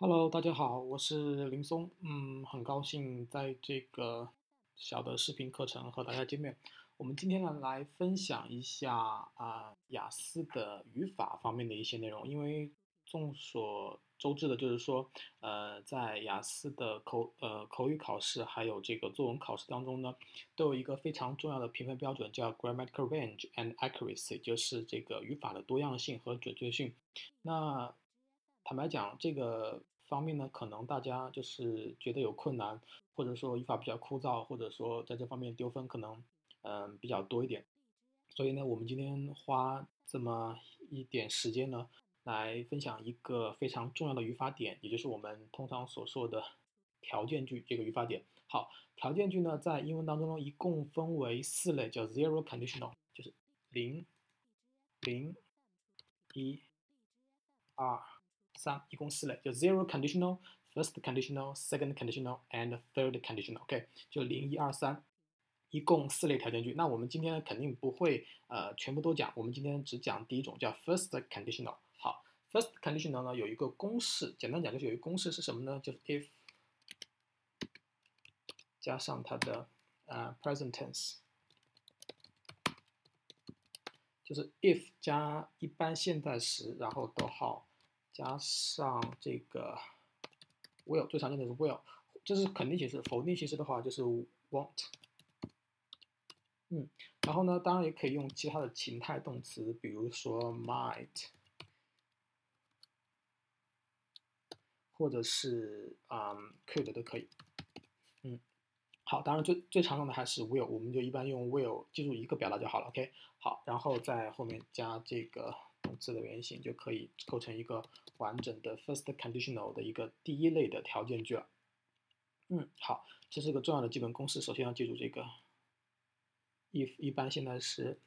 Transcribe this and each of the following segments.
Hello，大家好，我是林松，嗯，很高兴在这个小的视频课程和大家见面。我们今天呢来分享一下啊雅思的语法方面的一些内容，因为众所周知的就是说，呃，在雅思的口呃口语考试还有这个作文考试当中呢，都有一个非常重要的评分标准叫 grammatic range and accuracy，就是这个语法的多样性和准确性。那坦白讲，这个方面呢，可能大家就是觉得有困难，或者说语法比较枯燥，或者说在这方面丢分可能嗯比较多一点。所以呢，我们今天花这么一点时间呢，来分享一个非常重要的语法点，也就是我们通常所说的条件句这个语法点。好，条件句呢，在英文当中呢，一共分为四类，叫 zero conditional，就是零、零、一、二。三，一共四类，就 zero conditional、first conditional、second conditional and third conditional。OK，就零一二三，一共四类条件句。那我们今天肯定不会呃全部都讲，我们今天只讲第一种，叫 first conditional。好，first conditional 呢有一个公式，简单讲就是有一个公式是什么呢？就是 if 加上它的呃 present tense，就是 if 加一般现在时，然后逗号。加上这个 will 最常见的是 will，这是肯定形式。否定形式的话就是 won't。嗯，然后呢，当然也可以用其他的情态动词，比如说 might，或者是嗯 could 都可以。嗯，好，当然最最常用的还是 will，我们就一般用 will，记住一个表达就好了。OK，好，然后在后面加这个。动词的原形就可以构成一个完整的 first conditional 的一个第一类的条件句了。嗯，好，这是个重要的基本公式。首先要记住这个 if 一般现在时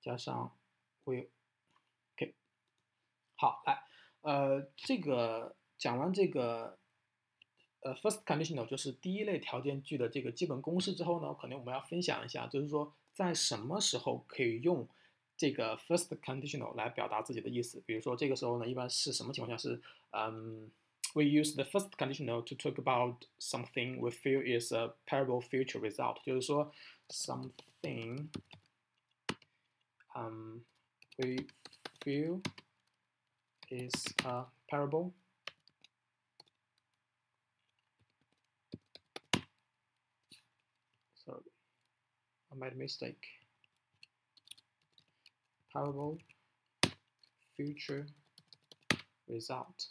加上 will，OK。好，来，呃，这个讲完这个呃 first conditional 就是第一类条件句的这个基本公式之后呢，可能我们要分享一下，就是说在什么时候可以用。这个 first conditional 来表达自己的意思，比如说这个时候呢，一般是什么情况下是，嗯，we use the first conditional to talk about something we feel is a parable future result，就是说 something，嗯，we feel is a parable。Sorry, I made a mistake. Parable future result。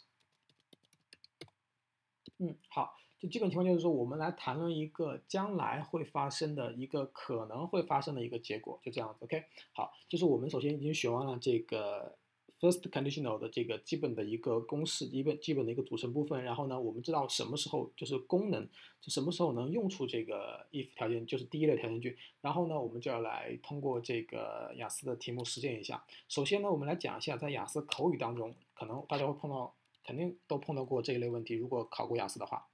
嗯，好，就基本情况就是说，我们来谈论一个将来会发生的一个可能会发生的一个结果，就这样子。OK，好，就是我们首先已经学完了这个。First conditional 的这个基本的一个公式，基本基本的一个组成部分。然后呢，我们知道什么时候就是功能，就什么时候能用出这个 if 条件，就是第一类条件句。然后呢，我们就要来通过这个雅思的题目实践一下。首先呢，我们来讲一下在雅思口语当中，可能大家会碰到，肯定都碰到过这一类问题。如果考过雅思的话。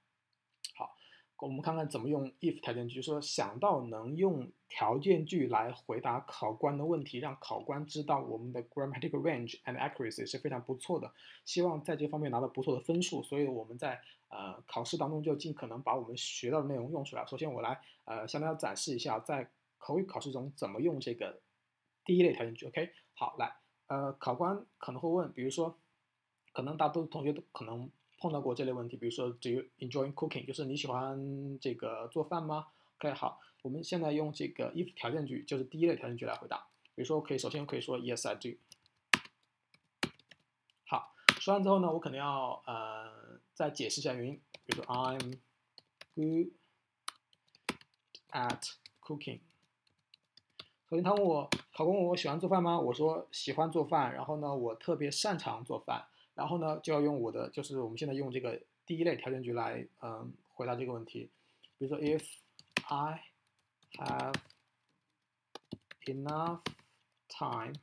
我们看看怎么用 if 条件句，说想到能用条件句来回答考官的问题，让考官知道我们的 grammatical range and accuracy 是非常不错的，希望在这方面拿到不错的分数。所以我们在呃考试当中就尽可能把我们学到的内容用出来。首先我来呃向大家展示一下在口语考试中怎么用这个第一类条件句。OK，好，来，呃，考官可能会问，比如说，可能大多数同学都可能。碰到过这类问题，比如说，Do you enjoy cooking？就是你喜欢这个做饭吗？OK，好，我们现在用这个 if 条件句，就是第一类条件句来回答。比如说，可以首先可以说 Yes, I do。好，说完之后呢，我可能要呃再解释一下原因。比如说，I'm good at cooking。首先他问我，考官问我喜欢做饭吗？我说喜欢做饭，然后呢，我特别擅长做饭。然后呢，就要用我的，就是我们现在用这个第一类条件句来，嗯，回答这个问题。比如说，If I have enough time，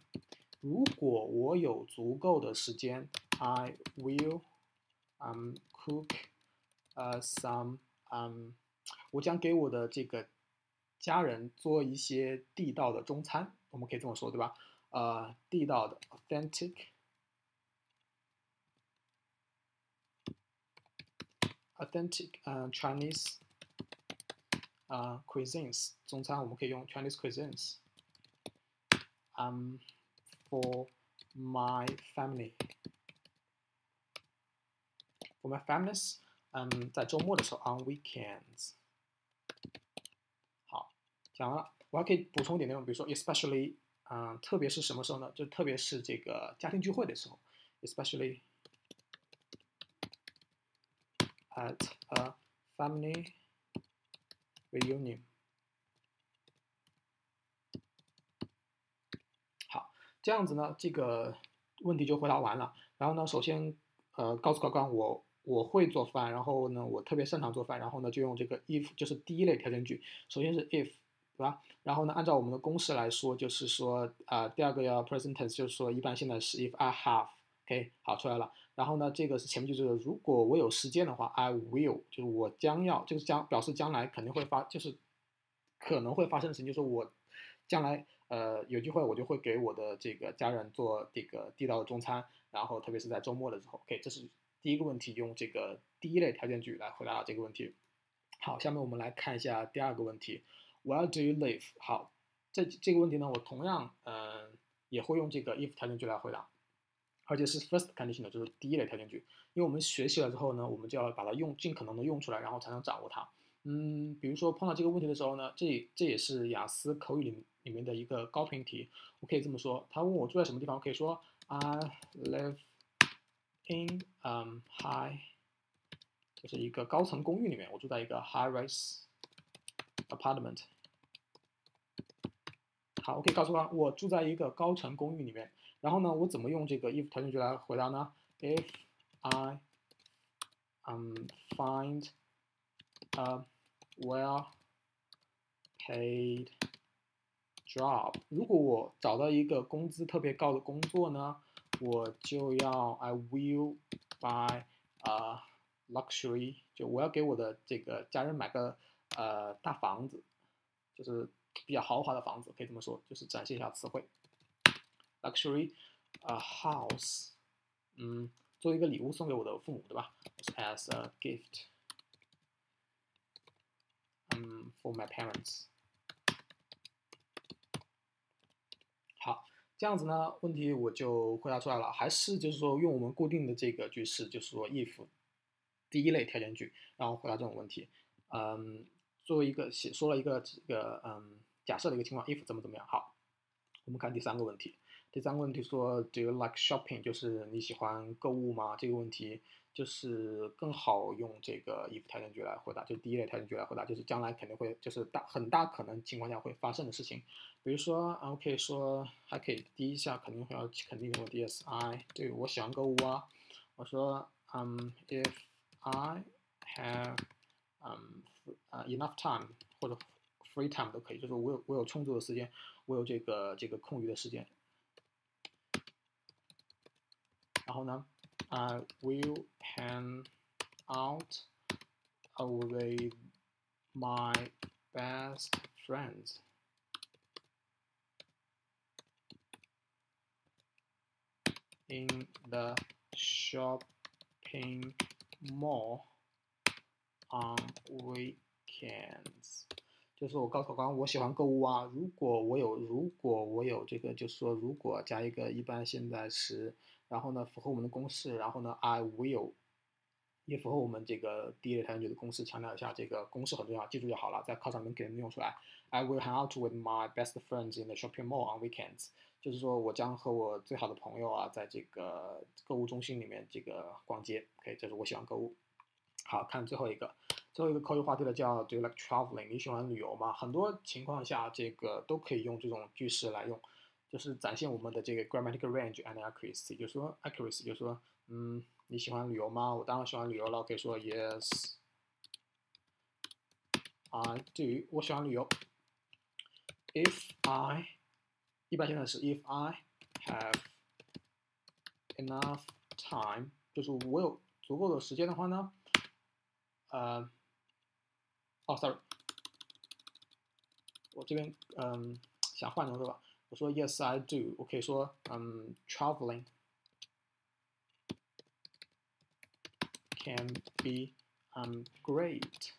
如果我有足够的时间，I will um cook uh some um，我将给我的这个家人做一些地道的中餐，我们可以这么说，对吧？呃，地道的，authentic。authentic 呃 Chinese 呃 cuisines 中餐我们可以用 Chinese cuisines。Um, for my family. For my families，嗯，在周末的时候，on weekends。好，讲完了，我还可以补充一点内容，比如说，especially，嗯，特别是什么时候呢？就特别是这个家庭聚会的时候，especially At a family reunion。好，这样子呢，这个问题就回答完了。然后呢，首先，呃，告诉考官我我会做饭，然后呢，我特别擅长做饭，然后呢，就用这个 if，就是第一类条件句。首先是 if，对吧？然后呢，按照我们的公式来说，就是说，啊，第二个要 present tense，就是说一般现在是 if I have，OK，好出来了。然后呢，这个是前面就是如果我有时间的话，I will，就是我将要，就是将表示将来肯定会发，就是可能会发生的事情，就是我将来呃有机会我就会给我的这个家人做这个地道的中餐，然后特别是在周末的时候，OK，这是第一个问题，用这个第一类条件句来回答这个问题。好，下面我们来看一下第二个问题，Where do you live？好，这这个问题呢，我同样嗯也会用这个 if 条件句来回答。而且是 first condition 的，就是第一类条件句。因为我们学习了之后呢，我们就要把它用尽可能的用出来，然后才能掌握它。嗯，比如说碰到这个问题的时候呢，这这也是雅思口语里里面的一个高频题。我可以这么说，他问我住在什么地方，我可以说 I live in um high，就是一个高层公寓里面，我住在一个 high-rise apartment。好，我可以告诉他，我住在一个高层公寓里面。然后呢，我怎么用这个 if 条件句来回答呢？If I um find a well-paid job，如果我找到一个工资特别高的工作呢，我就要 I will buy a luxury，就我要给我的这个家人买个呃大房子，就是比较豪华的房子，可以这么说，就是展现一下词汇。Luxury a house，嗯，作为一个礼物送给我的父母，对吧？As a gift，嗯，for my parents。好，这样子呢，问题我就回答出来了。还是就是说，用我们固定的这个句式，就是说 if 第一类条件句，然后回答这种问题。嗯，作为一个写说了一个这个嗯假设的一个情况，if 怎么怎么样。好，我们看第三个问题。第三个问题说，Do you like shopping？就是你喜欢购物吗？这个问题就是更好用这个 if 条件句来回答，就第一类条件句来回答，就是将来肯定会，就是大很大可能情况下会发生的事情。比如说啊，我可以说还可以第一下肯定会要肯定的问题，Yes，I，对我喜欢购物啊。我说，嗯，If I have，嗯，，enough time 或者 free time 都可以，就是我有我有充足的时间，我有这个这个空余的时间。然后呢，I will hang out with my best friends in the shopping mall on weekends。就是我告诉考官，我喜欢购物啊。如果我有，如果我有这个，就是说，如果加一个一般现在时。 然后呢，符合我们的公式。然后呢，I will 也符合我们这个第一类条件句的公式。强调一下，这个公式很重要，记住就好了，在考场里面给你们用出来。I will hang out with my best friends in the shopping mall on weekends。就是说我将和我最好的朋友啊，在这个购物中心里面这个逛街。OK，这是我喜欢购物。好看最后一个，最后一个口语话题的叫 Do you like traveling？你喜欢旅游吗？很多情况下，这个都可以用这种句式来用。就是展现我们的这个 grammatical range and accuracy，就是说 accuracy，就是说，嗯，你喜欢旅游吗？我当然喜欢旅游了，可以说 yes，I do，我喜欢旅游。If I，一般现在是 if I have enough time，就是我有足够的时间的话呢，呃，哦，sorry，我这边嗯想换成是吧？我说 Yes, I do。我可以说嗯，traveling can be 嗯，great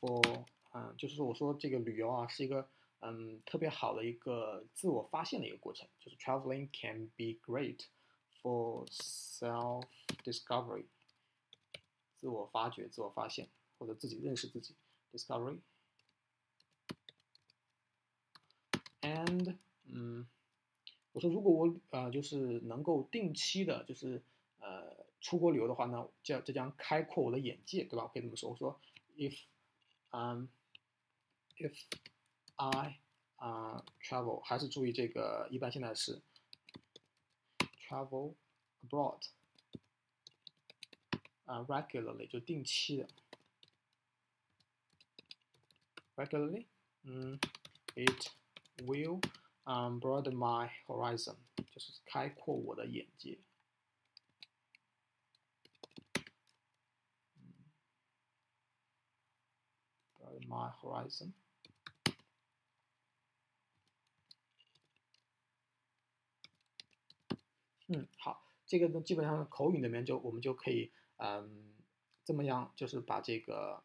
for 嗯，就是说我说这个旅游啊是一个嗯特别好的一个自我发现的一个过程，就是 traveling can be great for self discovery，自我发掘、自我发现或者自己认识自己，discovery。 And 嗯，我说如果我呃就是能够定期的，就是呃出国旅游的话呢，这这将开阔我的眼界，对吧？可以这么说。我说，if 嗯 if I 啊 travel，还是注意这个一般现在是 travel abroad 啊 regularly 就定期的 regularly，嗯，it will um broaden my horizon，就是开阔我的眼界。my horizon。嗯，好，这个呢，基本上口语里面就我们就可以，嗯，这么样，就是把这个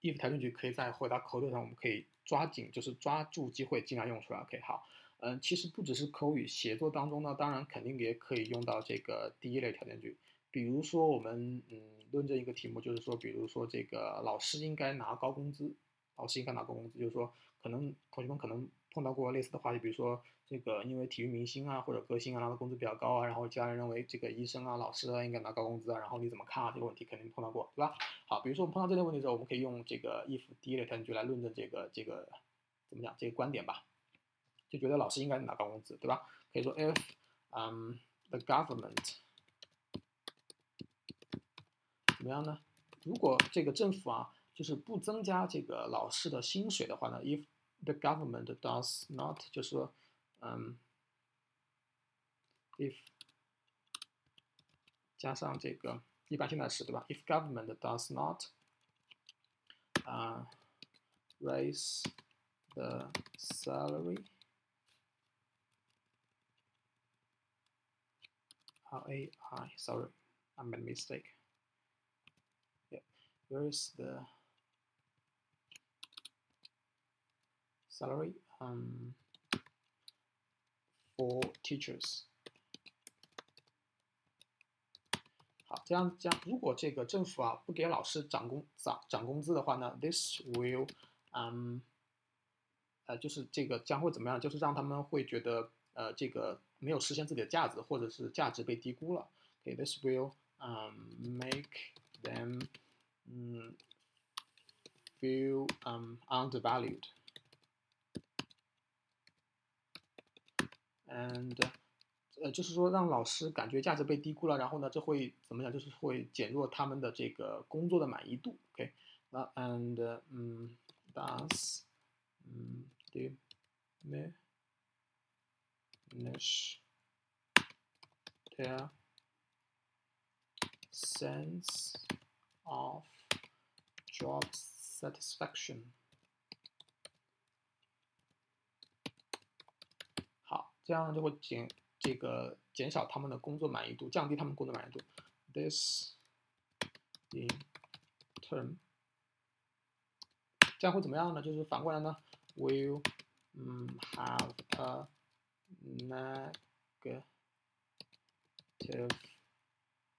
if 条件句可以在回答口语上，我们可以抓紧，就是抓住机会，尽量用出来。OK，好，嗯，其实不只是口语写作当中呢，当然肯定也可以用到这个第一类条件句。比如说我们嗯论证一个题目，就是说，比如说这个老师应该拿高工资，老师应该拿高工资，就是说可能同学们可能碰到过类似的话题，比如说。这个因为体育明星啊或者歌星啊拿的工资比较高啊，然后家人认为这个医生啊老师啊应该拿高工资啊，然后你怎么看啊？这个问题肯定碰到过，对吧？好，比如说我们碰到这类问题的时候，我们可以用这个 if 第一类条件句来论证这个这个怎么讲这个观点吧，就觉得老师应该拿高工资，对吧？可以说 if um the government 怎么样呢？如果这个政府啊就是不增加这个老师的薪水的话呢，if the government does not 就是说。嗯，if 加上这个一般现在时，对吧？If government does not 啊 raise the salary R A I sorry I made a mistake. Yeah, where is the salary? Um For teachers，好，这样这样，如果这个政府啊不给老师涨工涨涨工资的话呢，this will，嗯，呃，就是这个将会怎么样？就是让他们会觉得呃这个没有实现自己的价值，或者是价值被低估了。OK，this will um make them 嗯 feel um undervalued。And 呃，就是说让老师感觉价值被低估了，然后呢，这会怎么讲？就是会减弱他们的这个工作的满意度。OK，那 and 嗯，does 嗯，diminish their sense of job satisfaction。这样就会减这个减少他们的工作满意度，降低他们工作满意度。This in turn，这样会怎么样呢？就是反过来呢，will 嗯 have a negative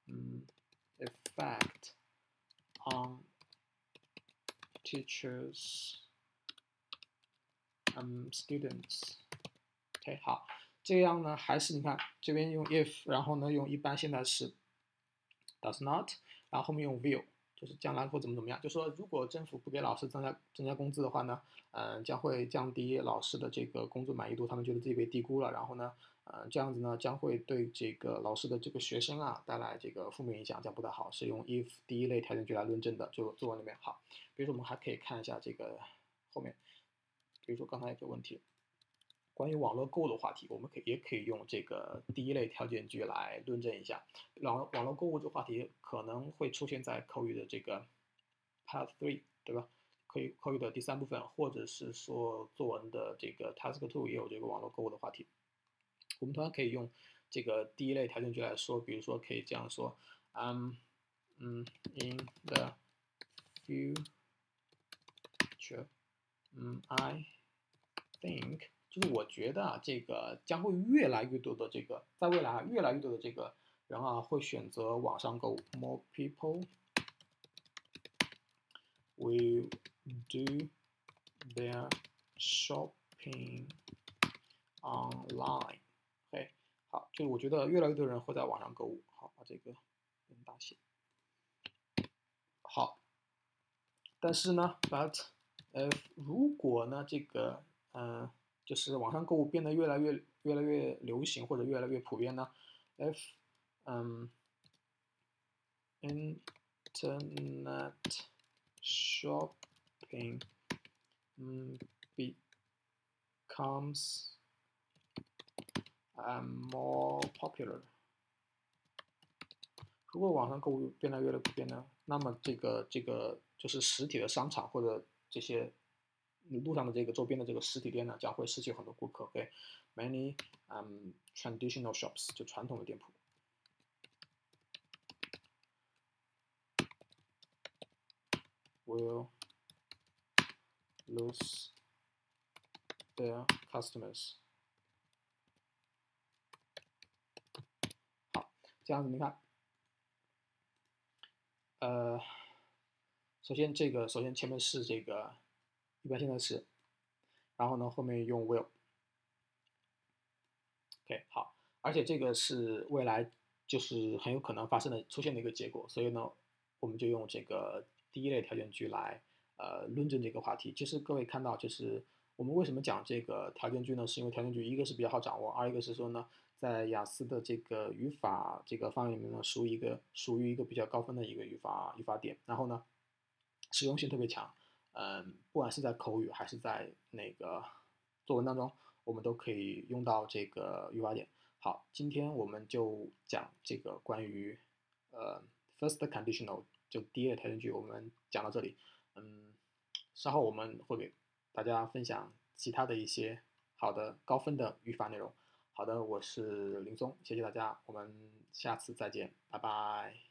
嗯 effect on teachers um students。OK，好。 这样呢，还是你看这边用 if，然后呢用一般现在时 does not，然后后面用 will，就是将来会怎么怎么样。就说如果政府不给老师增加增加工资的话呢，嗯，将会降低老师的这个工作满意度，他们觉得自己被低估了。然后呢，嗯，这样子呢将会对这个老师的这个学生啊带来这个负面影响，这样不太好。是用 if 第一类条件句来论证的，就作文里面好。比如说我们还可以看一下这个后面，比如说刚才一个问题。关于网络购物的话题，我们可以也可以用这个第一类条件句来论证一下。网网络购物这个话题可能会出现在口语的这个 Part Three，对吧？可以口语的第三部分，或者是说作文的这个 Task Two 也有这个网络购物的话题。我们同样可以用这个第一类条件句来说，比如说可以这样说：嗯嗯，in the future，嗯，I think 就是我觉得啊，这个将会越来越多的这个，在未来啊，越来越多的这个人啊，会选择网上购物。More people will do their shopping online。OK，好，就是我觉得越来越多人会在网上购物。好，把这个变大写。好，但是呢，but 呃，如果呢，这个嗯，就是网上购物变得越来越越来越流行或者越来越普遍呢，if 嗯，internet shopping 嗯 becomes um more popular。如果网上购物变得越来越普遍呢，那么这个这个就是实体的商场或者这些路上的这个周边的这个实体店呢，将会失去很多顾客。OK，many um traditional shops 就传统的店铺 will lose their customers。好，这样子你看。呃，首先这个，首先前面是这个一般现在时，然后呢后面用 will。OK，好，而且这个是未来就是很有可能发生的出现的一个结果，所以呢我们就用这个第一类条件句来呃论证这个话题。其实各位看到，就是我们为什么讲这个条件句呢？是因为条件句一个是比较好掌握，二一个是说呢。在雅思的这个语法这个方面里面呢，属于一个属于一个比较高分的一个语法语法点。然后呢，实用性特别强。嗯，不管是在口语还是在那个作文当中，我们都可以用到这个语法点。好，今天我们就讲这个关于呃 first conditional 就第一个条件句，我们讲到这里。嗯，稍后我们会给大家分享其他的一些好的高分的语法内容。好的，我是林松，谢谢大家，我们下次再见，拜拜。